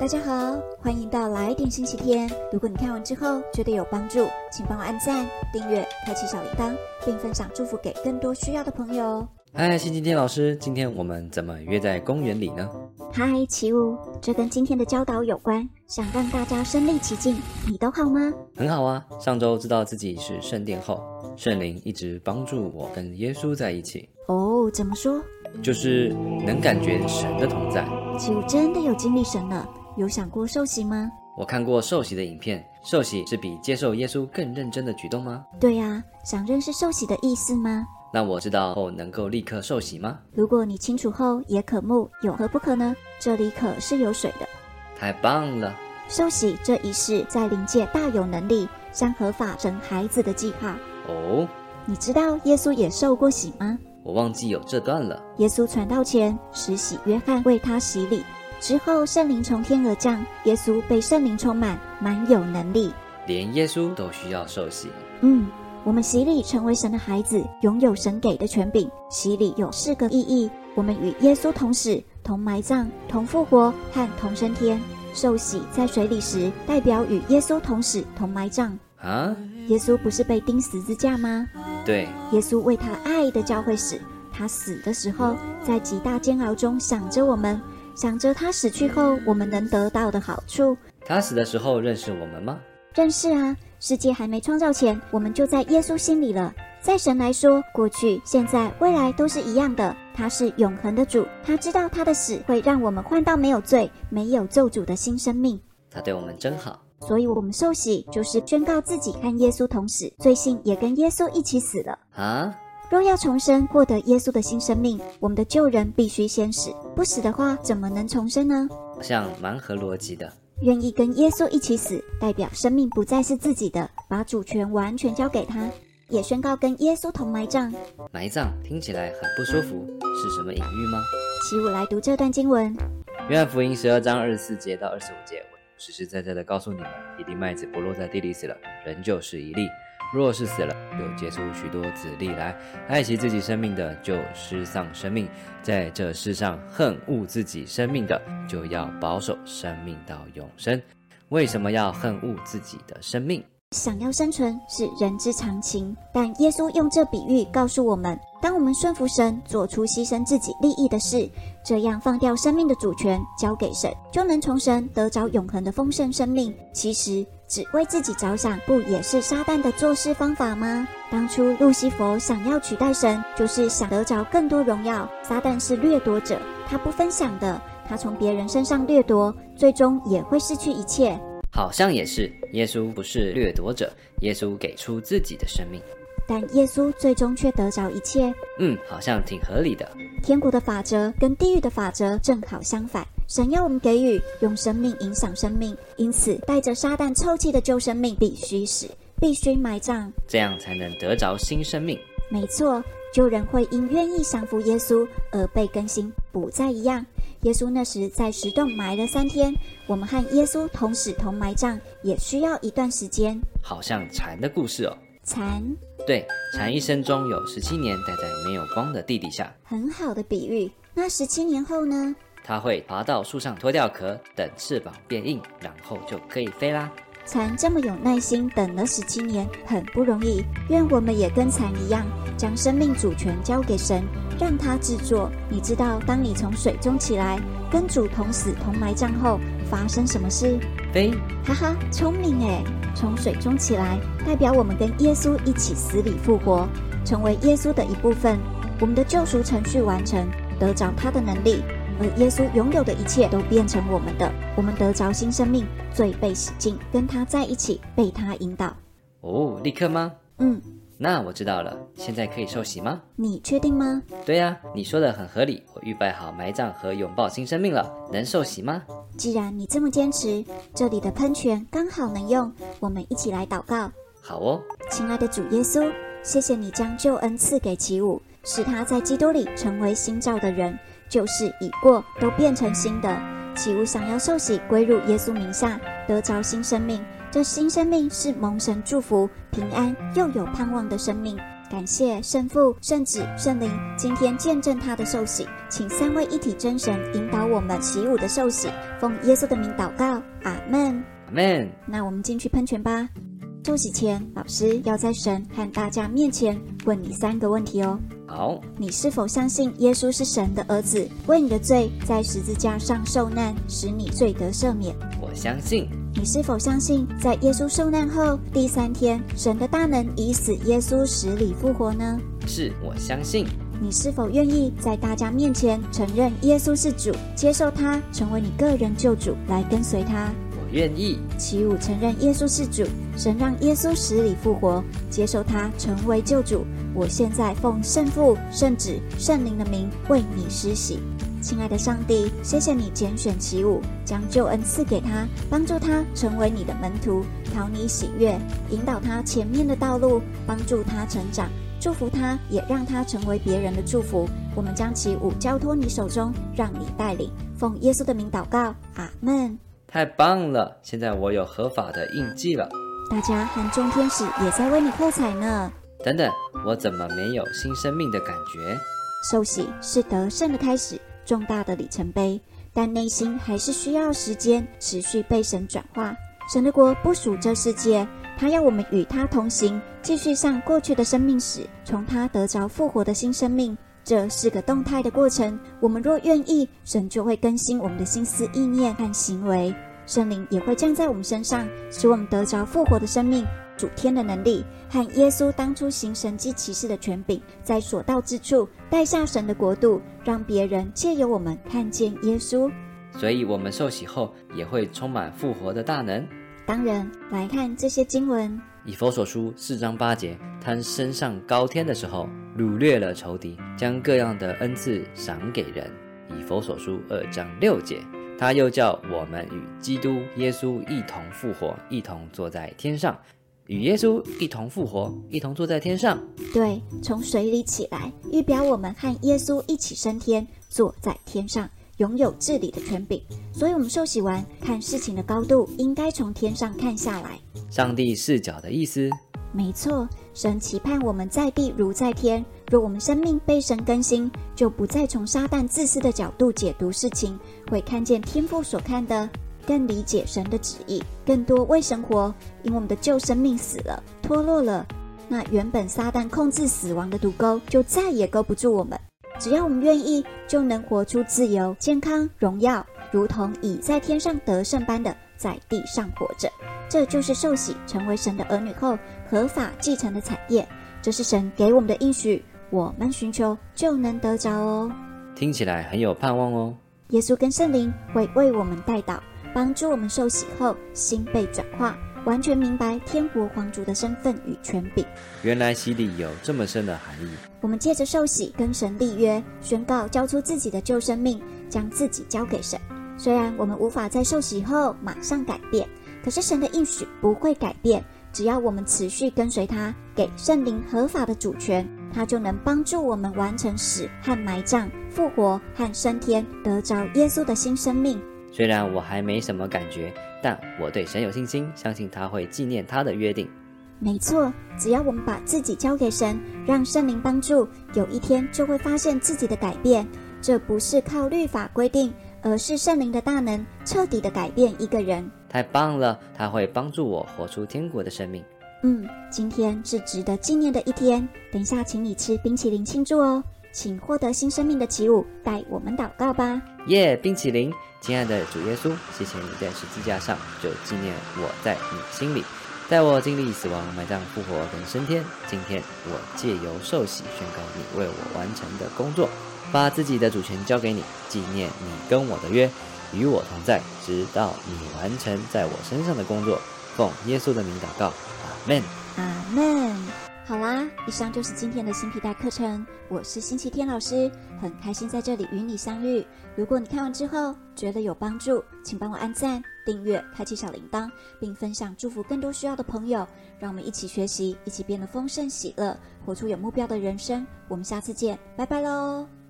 大家好，欢迎到来点星期天。如果你看完之后觉得有帮助，请帮我按赞、订阅、开启小铃铛，并分享祝福给更多需要的朋友哦。嗨，星期天老师，今天我们怎么约在公园里呢？嗨，奇武，这跟今天的教导有关，想让大家身临其境。你都好吗？很好啊。上周知道自己是圣殿后，圣灵一直帮助我跟耶稣在一起，哦，怎么说？就是能感觉神的同在。奇武真的有经历神了，有想过受洗吗？我看过受洗的影片，受洗是比接受耶稣更认真的举动吗？对呀、想认识受洗的意思吗？那我知道后能够立刻受洗吗？如果你清楚后也渴慕，有何不可呢？这里可是有水的。太棒了！受洗这一事在灵界大有能力，像合法生孩子的记号。哦，你知道耶稣也受过洗吗？我忘记有这段了。耶稣传道前，施洗约翰为他洗礼，之后圣灵从天而降，耶稣被圣灵充满，满有能力。连耶稣都需要受洗。嗯，我们洗礼成为神的孩子，拥有神给的权柄。洗礼有四个意义：我们与耶稣同死、同埋葬、同复活和同升天。受洗在水里时，代表与耶稣同死、同埋葬。啊？耶稣不是被钉十字架吗？对，耶稣为他爱的教会死，他死的时候，在极大煎熬中想着我们，想着他死去后我们能得到的好处。他死的时候认识我们吗？认识啊，世界还没创造前，我们就在耶稣心里了。在神来说，过去、现在、未来都是一样的。他是永恒的主，他知道他的死会让我们换到没有罪、没有咒诅的新生命。他对我们真好。所以，我们受洗就是宣告自己和耶稣同死，罪性也跟耶稣一起死了。啊？若要重生，获得耶稣的新生命，我们的旧人必须先死。不死的话，怎么能重生呢？好像蛮合逻辑的。愿意跟耶稣一起死，代表生命不再是自己的，把主权完全交给他，也宣告跟耶稣同埋葬。埋葬听起来很不舒服，是什么隐喻吗？起舞来读这段经文，约翰福音十二章二十四节到二十五节，我实实在在的告诉你们，一粒麦子不落在地里死了，仍旧是一粒；若是死了，又结出许多子粒来。爱惜自己生命的，就失丧生命；在这世上恨恶自己生命的，就要保守生命到永生。为什么要恨恶自己的生命？想要生存是人之常情，但耶稣用这比喻告诉我们：当我们顺服神，做出牺牲自己利益的事，这样放掉生命的主权，交给神，就能从神得着永恒的丰盛生命。其实，只为自己着想，不也是撒旦的做事方法吗？当初路西佛想要取代神，就是想得着更多荣耀。撒旦是掠夺者，他不分享的，他从别人身上掠夺，最终也会失去一切。好像也是，耶稣不是掠夺者，耶稣给出自己的生命。但耶稣最终却得着一切。嗯，好像挺合理的。天国的法则跟地狱的法则正好相反。神要我们给予，用生命影响生命，因此带着撒旦臭气的旧生命必须死，必须埋葬。这样才能得着新生命。没错，旧人会因愿意降服耶稣而被更新，不再一样。耶稣那时在石洞埋了三天，我们和耶稣同死同埋葬，也需要一段时间。好像蝉的故事哦。蚕，对，蝉一生中有十七年待在没有光的地底下，很好的比喻。那十七年后呢？它会爬到树上脱掉壳，等翅膀变硬，然后就可以飞啦。蚕这么有耐心等了十七年，很不容易。愿我们也跟蚕一样，将生命主权交给神，让他制作。你知道，当你从水中起来，跟主同死同埋葬后，发生什么事？飞，哈哈，聪明诶！从水中起来，代表我们跟耶稣一起死里复活，成为耶稣的一部分。我们的救赎程序完成，得着他的能力。而耶稣拥有的一切都变成我们的，我们得着新生命，罪被洗净，跟他在一起，被他引导。哦，立刻吗？嗯，那我知道了。现在可以受洗吗？你确定吗？对呀、你说的很合理。我预备好埋葬和拥抱新生命了，能受洗吗？既然你这么坚持，这里的喷泉刚好能用，我们一起来祷告。好哦，亲爱的主耶稣，谢谢你将救恩赐给奇武，使他在基督里成为新造的人，旧事已过，都变成新的。起舞想要受洗归入耶稣名下，得着新生命。这新生命是蒙神祝福、平安又有盼望的生命。感谢圣父、圣子、圣灵，今天见证他的受洗，请三位一体真神引导我们起舞的受洗，奉耶稣的名祷告，阿门。阿门。那我们进去喷泉吧。受洗前，老师要在神和大家面前问你三个问题哦。好，你是否相信耶稣是神的儿子，为你的罪在十字架上受难，使你罪得赦免？我相信。你是否相信，在耶稣受难后第三天，神的大能以死耶稣死里复活呢？是我相信。你是否愿意在大家面前承认耶稣是主，接受他成为你个人救主，来跟随他？愿意起舞承认耶稣是主，神让耶稣死里复活，接受他成为救主。我现在奉圣父、圣子、圣灵的名为你施洗，亲爱的上帝，谢谢你拣选起舞，将救恩赐给他，帮助他成为你的门徒，讨你喜悦，引导他前面的道路，帮助他成长，祝福他，也让他成为别人的祝福。我们将起舞交托你手中，让你带领，奉耶稣的名祷告，阿门。太棒了！现在我有合法的印记了。大家和众天使也在为你喝彩呢。等等，我怎么没有新生命的感觉？受洗是得胜的开始，重大的里程碑，但内心还是需要时间持续被神转化。神的国不属这世界，他要我们与他同行，继续上过去的生命史，从他得着复活的新生命。这是个动态的过程。我们若愿意，神就会更新我们的心思意念和行为，圣灵也会降在我们身上，使我们得着复活的生命、主天的能力和耶稣当初行神迹奇事的权柄，在所到之处带下神的国度，让别人借由我们看见耶稣。所以，我们受洗后也会充满复活的大能。当然，来看这些经文。以佛所书四章八节，他升上高天的时候，掳掠了仇敌，将各样的恩赐赏给人。以佛所书二章六节，他又叫我们与基督耶稣一同复活，一同坐在天上，与耶稣一同复活，一同坐在天上。对，从水里起来，预表我们和耶稣一起升天，坐在天上。拥有治理的权柄，所以我们受洗完，看事情的高度应该从天上看下来。上帝视角的意思，没错。神期盼我们在地如在天。若我们生命被神更新，就不再从撒旦自私的角度解读事情，会看见天父所看的，更理解神的旨意，更多为神活。因为我们的旧生命死了，脱落了，那原本撒旦控制死亡的毒钩，就再也勾不住我们。只要我们愿意，就能活出自由、健康、荣耀，如同已在天上得胜般的在地上活着。这就是受洗成为神的儿女后合法继承的产业。这是神给我们的应许，我们寻求就能得着哦。听起来很有盼望哦。耶稣跟圣灵会为我们带导，帮助我们受洗后心被转化。完全明白天国皇族的身份与权柄。原来洗礼有这么深的含义。我们借着受洗跟神立约，宣告交出自己的旧生命，将自己交给神。虽然我们无法在受洗后马上改变，可是神的应许不会改变。只要我们持续跟随他，给圣灵合法的主权，他就能帮助我们完成死和埋葬、复活和升天，得着耶稣的新生命。虽然我还没什么感觉。但我对神有信心，相信他会纪念他的约定。没错，只要我们把自己交给神，让圣灵帮助，有一天就会发现自己的改变。这不是靠律法规定，而是圣灵的大能彻底的改变一个人。太棒了，他会帮助我活出天国的生命。嗯，今天是值得纪念的一天。等一下，请你吃冰淇淋庆祝哦。请获得新生命的起舞，带我们祷告吧。耶，冰淇淋，亲爱的主耶稣，谢谢你在十字架上就纪念我在你心里，在我经历死亡、埋葬、复活跟升天。今天我借由受洗宣告你为我完成的工作，把自己的主权交给你，纪念你跟我的约，与我同在，直到你完成在我身上的工作。奉耶稣的名祷告，阿门。阿门。好啦，以上就是今天的新皮带课程。我是星期天老师，很开心在这里与你相遇。如果你看完之后觉得有帮助，请帮我按赞、订阅、开启小铃铛，并分享祝福更多需要的朋友。让我们一起学习，一起变得丰盛喜乐，活出有目标的人生。我们下次见，拜拜喽！